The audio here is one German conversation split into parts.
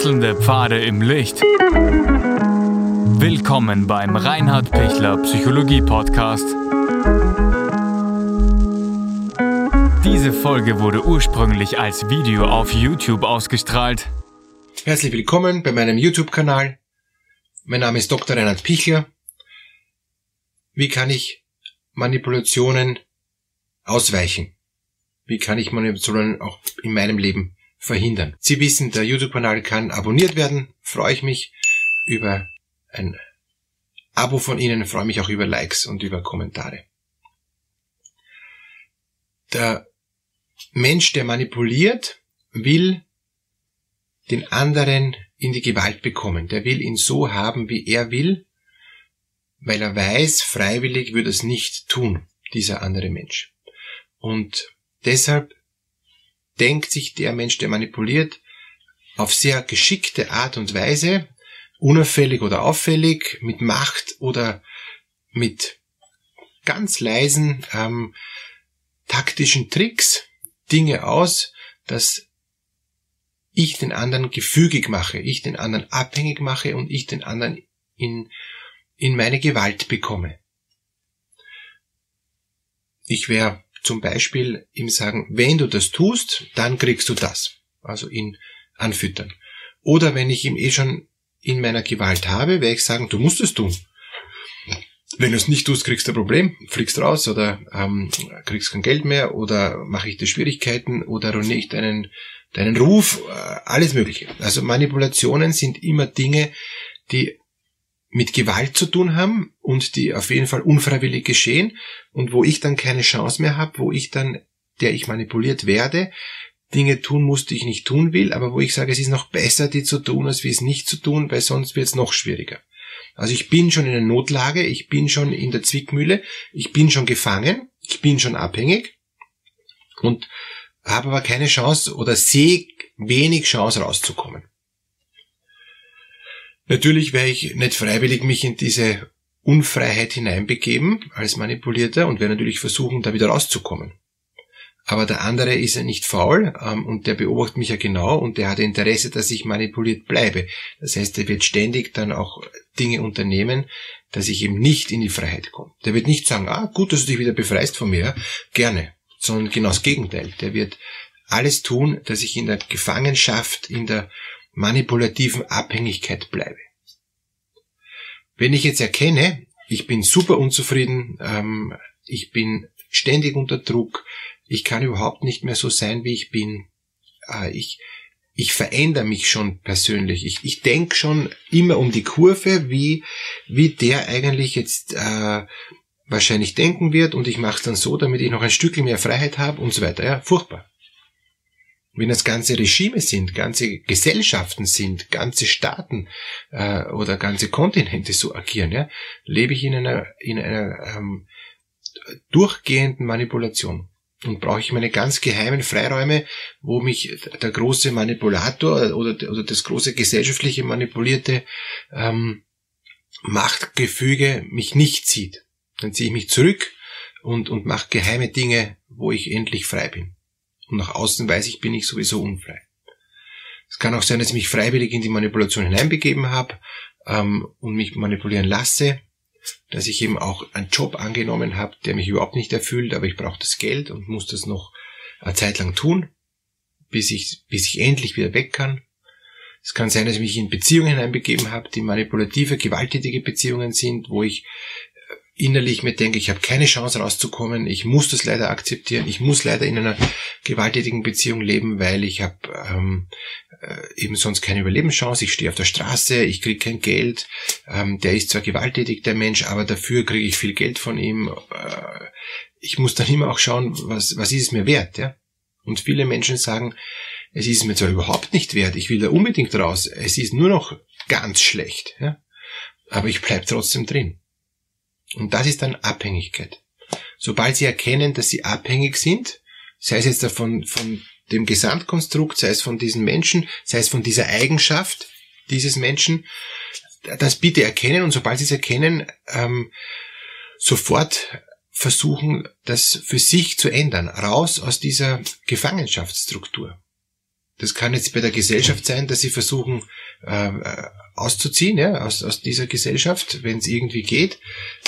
Wechselnde Pfade im Licht. Willkommen beim Reinhard Pichler Psychologie Podcast. Diese Folge wurde ursprünglich als Video auf YouTube ausgestrahlt. Herzlich willkommen bei meinem YouTube-Kanal. Mein Name ist Dr. Reinhard Pichler. Wie kann ich Manipulationen ausweichen? Wie kann ich Manipulationen auch in meinem Leben verhindern? Sie wissen, der YouTube-Kanal kann abonniert werden. Freue ich mich über ein Abo von Ihnen, freue mich auch über Likes und über Kommentare. Der Mensch, der manipuliert, will den anderen in die Gewalt bekommen. Der will ihn so haben, wie er will, weil er weiß, freiwillig würde es nicht tun, dieser andere Mensch. Und deshalb denkt sich der Mensch, der manipuliert, auf sehr geschickte Art und Weise, unauffällig oder auffällig, mit Macht oder mit ganz leisen ähm, taktischen Tricks Dinge aus, dass ich den anderen gefügig mache, ich den anderen abhängig mache und ich den anderen in, in meine Gewalt bekomme. Ich wäre zum Beispiel ihm sagen, wenn du das tust, dann kriegst du das. Also ihn anfüttern. Oder wenn ich ihm eh schon in meiner Gewalt habe, werde ich sagen, du musst es tun. Wenn du es nicht tust, kriegst du ein Problem, fliegst raus oder ähm, kriegst kein Geld mehr oder mache ich dir Schwierigkeiten oder ruiniere ich deinen, deinen Ruf, äh, alles Mögliche. Also Manipulationen sind immer Dinge, die mit Gewalt zu tun haben und die auf jeden Fall unfreiwillig geschehen und wo ich dann keine Chance mehr habe, wo ich dann, der ich manipuliert werde, Dinge tun muss, die ich nicht tun will, aber wo ich sage, es ist noch besser, die zu tun, als wie es nicht zu tun, weil sonst wird es noch schwieriger. Also ich bin schon in einer Notlage, ich bin schon in der Zwickmühle, ich bin schon gefangen, ich bin schon abhängig und habe aber keine Chance oder sehe wenig Chance rauszukommen. Natürlich werde ich nicht freiwillig mich in diese Unfreiheit hineinbegeben als Manipulierter und werde natürlich versuchen, da wieder rauszukommen. Aber der andere ist ja nicht faul ähm, und der beobachtet mich ja genau und der hat Interesse, dass ich manipuliert bleibe. Das heißt, er wird ständig dann auch Dinge unternehmen, dass ich eben nicht in die Freiheit komme. Der wird nicht sagen, ah, gut, dass du dich wieder befreist von mir, gerne, sondern genau das Gegenteil. Der wird alles tun, dass ich in der Gefangenschaft, in der manipulativen Abhängigkeit bleibe. Wenn ich jetzt erkenne, ich bin super unzufrieden, ähm, ich bin ständig unter Druck, ich kann überhaupt nicht mehr so sein, wie ich bin, äh, ich, ich verändere mich schon persönlich. Ich, ich denke schon immer um die Kurve, wie, wie der eigentlich jetzt äh, wahrscheinlich denken wird und ich mache es dann so, damit ich noch ein Stückchen mehr Freiheit habe und so weiter. Ja, furchtbar wenn das ganze Regime sind, ganze Gesellschaften sind, ganze Staaten äh, oder ganze Kontinente so agieren, ja, lebe ich in einer, in einer ähm, durchgehenden Manipulation. Und brauche ich meine ganz geheimen Freiräume, wo mich der große Manipulator oder, oder das große gesellschaftliche manipulierte ähm, Machtgefüge mich nicht zieht. Dann ziehe ich mich zurück und, und mache geheime Dinge, wo ich endlich frei bin und nach außen weiß ich, bin ich sowieso unfrei. Es kann auch sein, dass ich mich freiwillig in die Manipulation hineinbegeben habe ähm, und mich manipulieren lasse, dass ich eben auch einen Job angenommen habe, der mich überhaupt nicht erfüllt, aber ich brauche das Geld und muss das noch eine Zeit lang tun, bis ich, bis ich endlich wieder weg kann. Es kann sein, dass ich mich in Beziehungen hineinbegeben habe, die manipulative, gewalttätige Beziehungen sind, wo ich innerlich mir denke, ich habe keine Chance rauszukommen, ich muss das leider akzeptieren, ich muss leider in einer gewalttätigen Beziehung leben, weil ich habe ähm, äh, eben sonst keine Überlebenschance, ich stehe auf der Straße, ich kriege kein Geld, ähm, der ist zwar gewalttätig, der Mensch, aber dafür kriege ich viel Geld von ihm. Äh, ich muss dann immer auch schauen, was, was ist es mir wert, ja? Und viele Menschen sagen, es ist mir zwar überhaupt nicht wert, ich will da unbedingt raus, es ist nur noch ganz schlecht, ja? aber ich bleib trotzdem drin. Und das ist dann Abhängigkeit. Sobald Sie erkennen, dass Sie abhängig sind, sei es jetzt davon, von dem Gesamtkonstrukt, sei es von diesen Menschen, sei es von dieser Eigenschaft dieses Menschen, das bitte erkennen und sobald Sie es erkennen, ähm, sofort versuchen, das für sich zu ändern, raus aus dieser Gefangenschaftsstruktur. Das kann jetzt bei der Gesellschaft sein, dass sie versuchen äh, auszuziehen ja, aus, aus dieser Gesellschaft, wenn es irgendwie geht,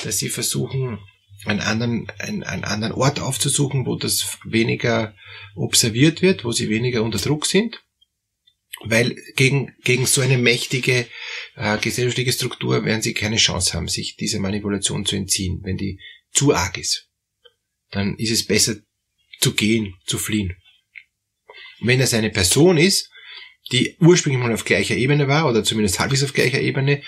dass sie versuchen, einen anderen, einen, einen anderen Ort aufzusuchen, wo das weniger observiert wird, wo sie weniger unter Druck sind. Weil gegen, gegen so eine mächtige äh, gesellschaftliche Struktur werden sie keine Chance haben, sich dieser Manipulation zu entziehen, wenn die zu arg ist. Dann ist es besser zu gehen, zu fliehen. Wenn es eine Person ist, die ursprünglich mal auf gleicher Ebene war, oder zumindest halbwegs auf gleicher Ebene,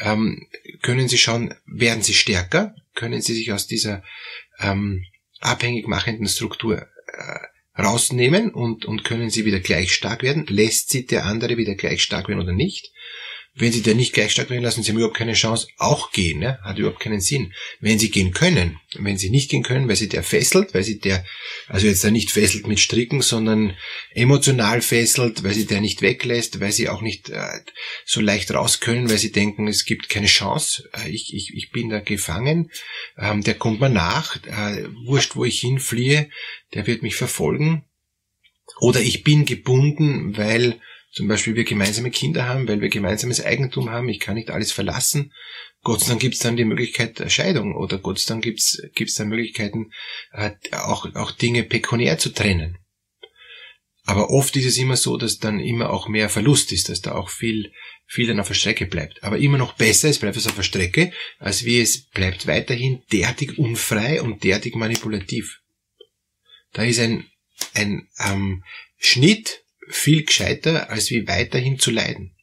ähm, können sie schauen, werden sie stärker, können sie sich aus dieser ähm, abhängig machenden Struktur äh, rausnehmen und, und können sie wieder gleich stark werden, lässt sie der andere wieder gleich stark werden oder nicht. Wenn sie da nicht gleich stark werden lassen, sie haben überhaupt keine Chance, auch gehen, ne? hat überhaupt keinen Sinn. Wenn sie gehen können, wenn sie nicht gehen können, weil sie der fesselt, weil sie der, also jetzt da nicht fesselt mit Stricken, sondern emotional fesselt, weil sie der nicht weglässt, weil sie auch nicht äh, so leicht raus können, weil sie denken, es gibt keine Chance, äh, ich, ich, ich bin da gefangen, ähm, der kommt mir nach, äh, wurscht, wo ich hinfliehe, der wird mich verfolgen. Oder ich bin gebunden, weil zum Beispiel wir gemeinsame Kinder haben, weil wir gemeinsames Eigentum haben, ich kann nicht alles verlassen. Gott sei Dank gibt es dann die Möglichkeit der Scheidung oder Gott sei Dank gibt es dann Möglichkeiten, äh, auch, auch Dinge pekuniär zu trennen. Aber oft ist es immer so, dass dann immer auch mehr Verlust ist, dass da auch viel, viel dann auf der Strecke bleibt. Aber immer noch besser, es bleibt es auf der Strecke, als wie es bleibt weiterhin derartig unfrei und derartig manipulativ. Da ist ein, ein ähm, Schnitt viel gescheiter, als wie weiterhin zu leiden.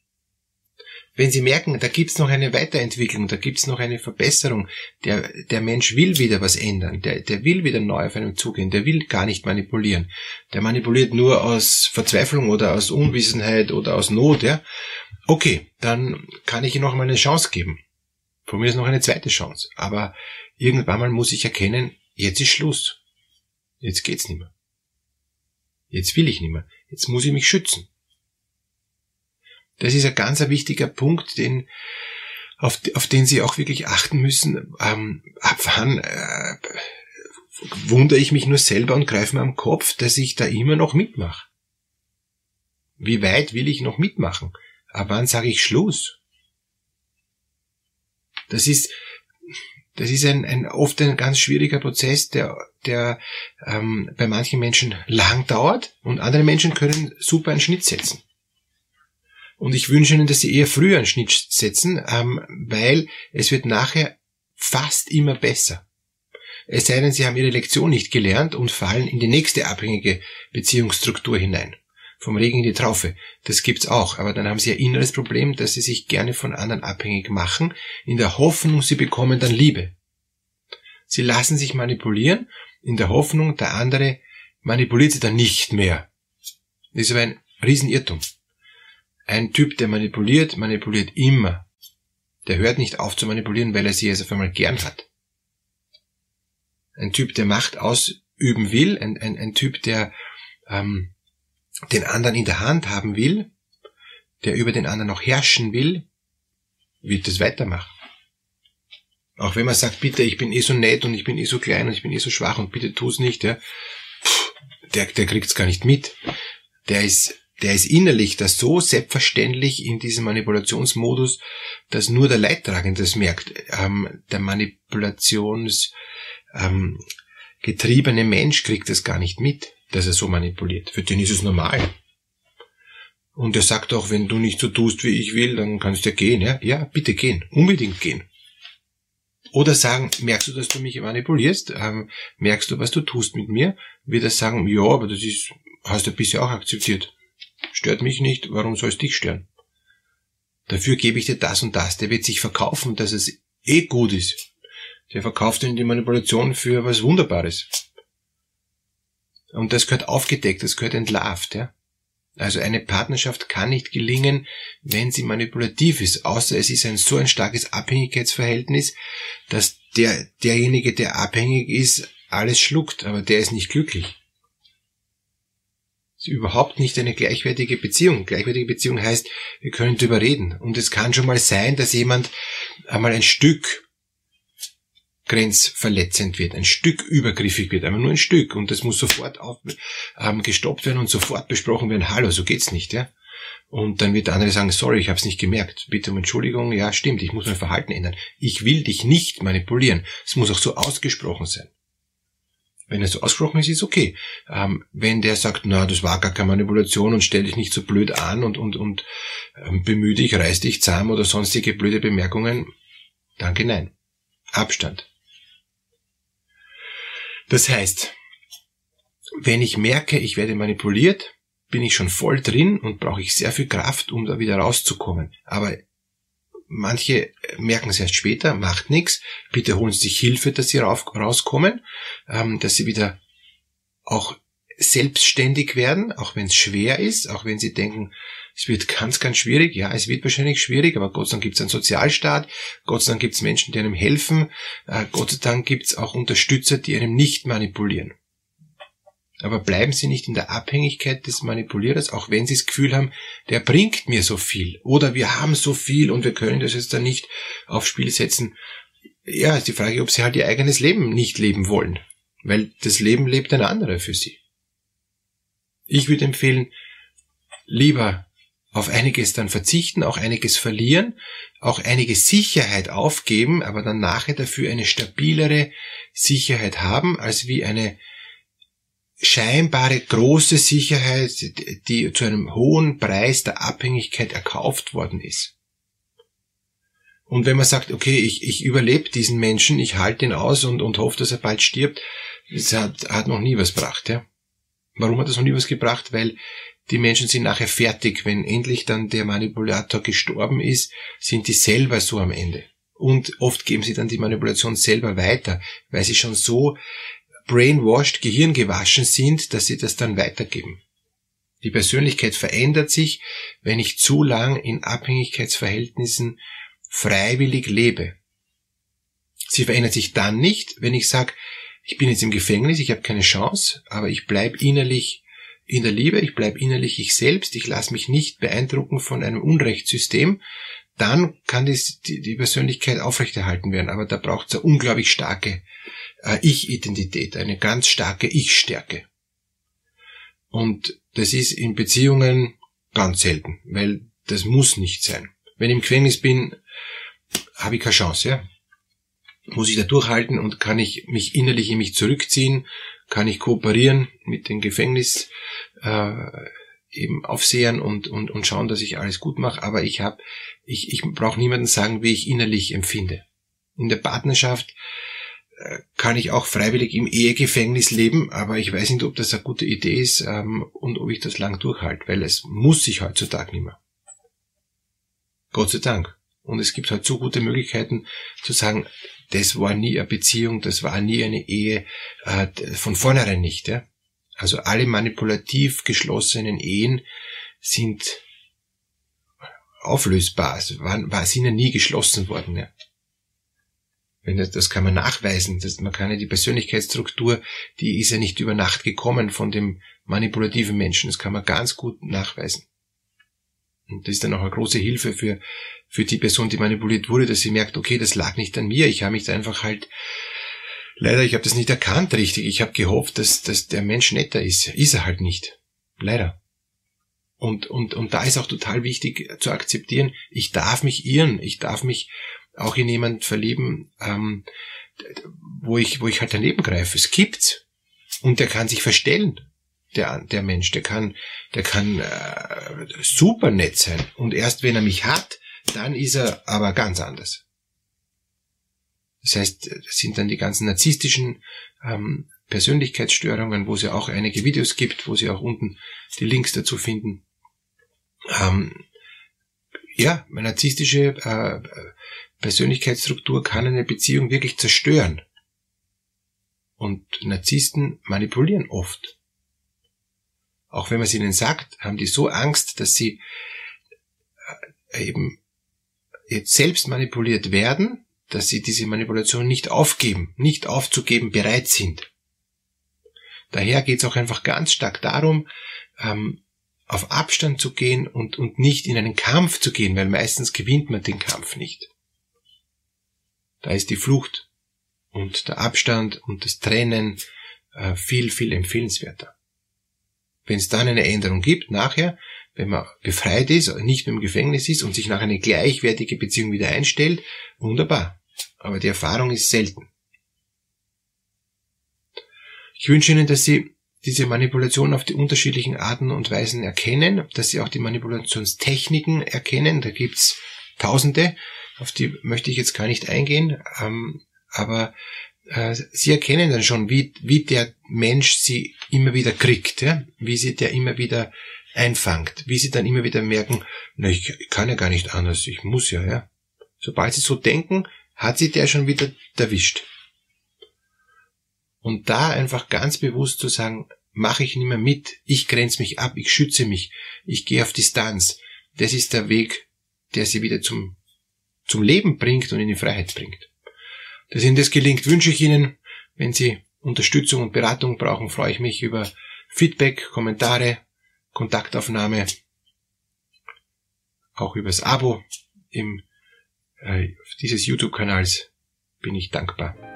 Wenn Sie merken, da gibt's noch eine Weiterentwicklung, da gibt's noch eine Verbesserung, der, der Mensch will wieder was ändern, der, der will wieder neu auf einem zugehen, der will gar nicht manipulieren. Der manipuliert nur aus Verzweiflung oder aus Unwissenheit oder aus Not, ja. Okay, dann kann ich ihm noch mal eine Chance geben. Von mir ist noch eine zweite Chance. Aber irgendwann mal muss ich erkennen, jetzt ist Schluss. Jetzt geht's nicht mehr. Jetzt will ich nicht mehr. Jetzt muss ich mich schützen. Das ist ein ganz wichtiger Punkt, den, auf, auf den Sie auch wirklich achten müssen. Ähm, ab wann äh, wundere ich mich nur selber und greife mir am Kopf, dass ich da immer noch mitmache. Wie weit will ich noch mitmachen? Ab wann sage ich Schluss? Das ist, das ist ein, ein oft ein ganz schwieriger Prozess, der, der ähm, bei manchen Menschen lang dauert und andere Menschen können super einen Schnitt setzen. Und ich wünsche Ihnen, dass Sie eher früher einen Schnitt setzen, ähm, weil es wird nachher fast immer besser. Es sei denn, Sie haben Ihre Lektion nicht gelernt und fallen in die nächste abhängige Beziehungsstruktur hinein. Vom Regen in die Traufe. Das gibt's auch. Aber dann haben Sie ein inneres Problem, dass Sie sich gerne von anderen abhängig machen, in der Hoffnung, Sie bekommen dann Liebe. Sie lassen sich manipulieren, in der Hoffnung, der andere manipuliert Sie dann nicht mehr. Das ist aber ein Riesenirrtum. Ein Typ, der manipuliert, manipuliert immer. Der hört nicht auf zu manipulieren, weil er sie jetzt auf einmal gern hat. Ein Typ, der Macht ausüben will, ein, ein, ein Typ, der ähm, den anderen in der Hand haben will, der über den anderen noch herrschen will, wird das weitermachen. Auch wenn man sagt, bitte, ich bin eh so nett und ich bin eh so klein und ich bin eh so schwach und bitte tu's nicht, ja, der, der kriegt's gar nicht mit. Der ist der ist innerlich das so selbstverständlich in diesem Manipulationsmodus, dass nur der Leidtragende das merkt. Ähm, der Manipulations ähm, Mensch kriegt das gar nicht mit, dass er so manipuliert. Für den ist es normal. Und er sagt auch, wenn du nicht so tust, wie ich will, dann kannst du ja gehen. Ja, ja bitte gehen. Unbedingt gehen. Oder sagen, merkst du, dass du mich manipulierst? Ähm, merkst du, was du tust mit mir? Wird er sagen, ja, aber das ist, hast du bisher auch akzeptiert. Stört mich nicht, warum soll es dich stören? Dafür gebe ich dir das und das. Der wird sich verkaufen, dass es eh gut ist. Der verkauft ihnen die Manipulation für was Wunderbares. Und das gehört aufgedeckt, das gehört entlarvt, ja. Also eine Partnerschaft kann nicht gelingen, wenn sie manipulativ ist, außer es ist ein so ein starkes Abhängigkeitsverhältnis, dass der, derjenige, der abhängig ist, alles schluckt, aber der ist nicht glücklich ist überhaupt nicht eine gleichwertige Beziehung. Gleichwertige Beziehung heißt, wir können darüber reden. Und es kann schon mal sein, dass jemand einmal ein Stück grenzverletzend wird, ein Stück übergriffig wird, aber nur ein Stück und das muss sofort auf, ähm, gestoppt werden und sofort besprochen werden, hallo, so geht's nicht, ja. Und dann wird der andere sagen, sorry, ich habe es nicht gemerkt, bitte um Entschuldigung, ja, stimmt, ich muss mein Verhalten ändern. Ich will dich nicht manipulieren. Es muss auch so ausgesprochen sein. Wenn es so ausgesprochen ist, ist okay. Ähm, wenn der sagt, na, das war gar keine Manipulation und stell dich nicht so blöd an und, und, und ähm, bemühe dich, reiß dich zahm oder sonstige blöde Bemerkungen, danke, nein. Abstand. Das heißt, wenn ich merke, ich werde manipuliert, bin ich schon voll drin und brauche ich sehr viel Kraft, um da wieder rauszukommen. Aber manche merken es erst später, macht nichts. Bitte holen Sie sich Hilfe, dass Sie rauskommen, ähm, dass Sie wieder auch selbstständig werden, auch wenn es schwer ist, auch wenn Sie denken, es wird ganz, ganz schwierig. Ja, es wird wahrscheinlich schwierig, aber Gott sei Dank gibt es einen Sozialstaat, Gott sei Dank gibt es Menschen, die einem helfen, äh, Gott sei Dank gibt es auch Unterstützer, die einem nicht manipulieren. Aber bleiben Sie nicht in der Abhängigkeit des Manipulierers, auch wenn Sie das Gefühl haben, der bringt mir so viel oder wir haben so viel und wir können das jetzt dann nicht aufs Spiel setzen. Ja, ist die Frage, ob Sie halt Ihr eigenes Leben nicht leben wollen, weil das Leben lebt ein anderer für Sie. Ich würde empfehlen, lieber auf einiges dann verzichten, auch einiges verlieren, auch einige Sicherheit aufgeben, aber dann nachher dafür eine stabilere Sicherheit haben, als wie eine scheinbare große Sicherheit, die zu einem hohen Preis der Abhängigkeit erkauft worden ist. Und wenn man sagt, okay, ich, ich überlebe diesen Menschen, ich halte ihn aus und, und hoffe, dass er bald stirbt, das hat, hat noch nie was gebracht. Ja? Warum hat das noch nie was gebracht? Weil die Menschen sind nachher fertig. Wenn endlich dann der Manipulator gestorben ist, sind die selber so am Ende. Und oft geben sie dann die Manipulation selber weiter, weil sie schon so brainwashed, gehirngewaschen sind, dass sie das dann weitergeben. Die Persönlichkeit verändert sich, wenn ich zu lang in Abhängigkeitsverhältnissen freiwillig lebe. Sie verändert sich dann nicht, wenn ich sage, ich bin jetzt im Gefängnis, ich habe keine Chance, aber ich bleibe innerlich in der Liebe, ich bleibe innerlich ich selbst, ich lasse mich nicht beeindrucken von einem Unrechtssystem, dann kann die, die Persönlichkeit aufrechterhalten werden. Aber da braucht es eine unglaublich starke äh, Ich-Identität, eine ganz starke Ich-Stärke. Und das ist in Beziehungen ganz selten, weil das muss nicht sein. Wenn ich im Gefängnis bin, habe ich keine Chance, ja. Muss ich da durchhalten und kann ich mich innerlich in mich zurückziehen, kann ich kooperieren mit den Gefängnis, äh, eben Aufsehern und, und, und schauen, dass ich alles gut mache, aber ich habe, ich, ich brauche niemanden sagen, wie ich innerlich empfinde. In der Partnerschaft äh, kann ich auch freiwillig im Ehegefängnis leben, aber ich weiß nicht, ob das eine gute Idee ist ähm, und ob ich das lang durchhalte, weil es muss sich heutzutage nicht mehr. Gott sei Dank. Und es gibt halt so gute Möglichkeiten zu sagen, das war nie eine Beziehung, das war nie eine Ehe, äh, von vornherein nicht. Ja? Also alle manipulativ geschlossenen Ehen sind auflösbar, also waren, war, sind ja nie geschlossen worden. Ja. Wenn das, das kann man nachweisen. Das, man kann ja die Persönlichkeitsstruktur, die ist ja nicht über Nacht gekommen von dem manipulativen Menschen. Das kann man ganz gut nachweisen. Und das ist dann auch eine große Hilfe für, für die Person, die manipuliert wurde, dass sie merkt, okay, das lag nicht an mir. Ich habe mich da einfach halt Leider, ich habe das nicht erkannt richtig. Ich habe gehofft, dass, dass der Mensch netter ist. Ist er halt nicht. Leider. Und, und, und da ist auch total wichtig zu akzeptieren, ich darf mich irren, ich darf mich auch in jemand verlieben, ähm, wo ich, wo ich halt daneben greife. Es gibt's. Und der kann sich verstellen. Der, der Mensch, der kann, der kann äh, super nett sein. Und erst wenn er mich hat, dann ist er aber ganz anders. Das heißt, das sind dann die ganzen narzisstischen ähm, Persönlichkeitsstörungen, wo es ja auch einige Videos gibt, wo Sie auch unten die Links dazu finden. Ähm, ja, eine narzisstische äh, Persönlichkeitsstruktur kann eine Beziehung wirklich zerstören. Und Narzissten manipulieren oft. Auch wenn man es ihnen sagt, haben die so Angst, dass sie äh, eben jetzt selbst manipuliert werden dass sie diese Manipulation nicht aufgeben, nicht aufzugeben bereit sind. Daher geht es auch einfach ganz stark darum, ähm, auf Abstand zu gehen und, und nicht in einen Kampf zu gehen, weil meistens gewinnt man den Kampf nicht. Da ist die Flucht und der Abstand und das Trennen äh, viel, viel empfehlenswerter. Wenn es dann eine Änderung gibt, nachher, wenn man befreit ist, nicht mehr im Gefängnis ist und sich nach eine gleichwertige Beziehung wieder einstellt, wunderbar. Aber die Erfahrung ist selten. Ich wünsche Ihnen, dass Sie diese Manipulation auf die unterschiedlichen Arten und Weisen erkennen, dass Sie auch die Manipulationstechniken erkennen. Da gibt's Tausende, auf die möchte ich jetzt gar nicht eingehen, ähm, aber äh, Sie erkennen dann schon, wie, wie der Mensch Sie immer wieder kriegt, ja? wie Sie der immer wieder einfangt, wie Sie dann immer wieder merken, na, ich kann ja gar nicht anders, ich muss ja, ja. Sobald Sie so denken, hat Sie der schon wieder erwischt. Und da einfach ganz bewusst zu sagen, mache ich nicht mehr mit, ich grenze mich ab, ich schütze mich, ich gehe auf Distanz. Das ist der Weg, der sie wieder zum, zum Leben bringt und in die Freiheit bringt. Dass Ihnen das gelingt, wünsche ich Ihnen. Wenn Sie Unterstützung und Beratung brauchen, freue ich mich über Feedback, Kommentare, Kontaktaufnahme, auch übers Abo im, äh, dieses YouTube-Kanals bin ich dankbar.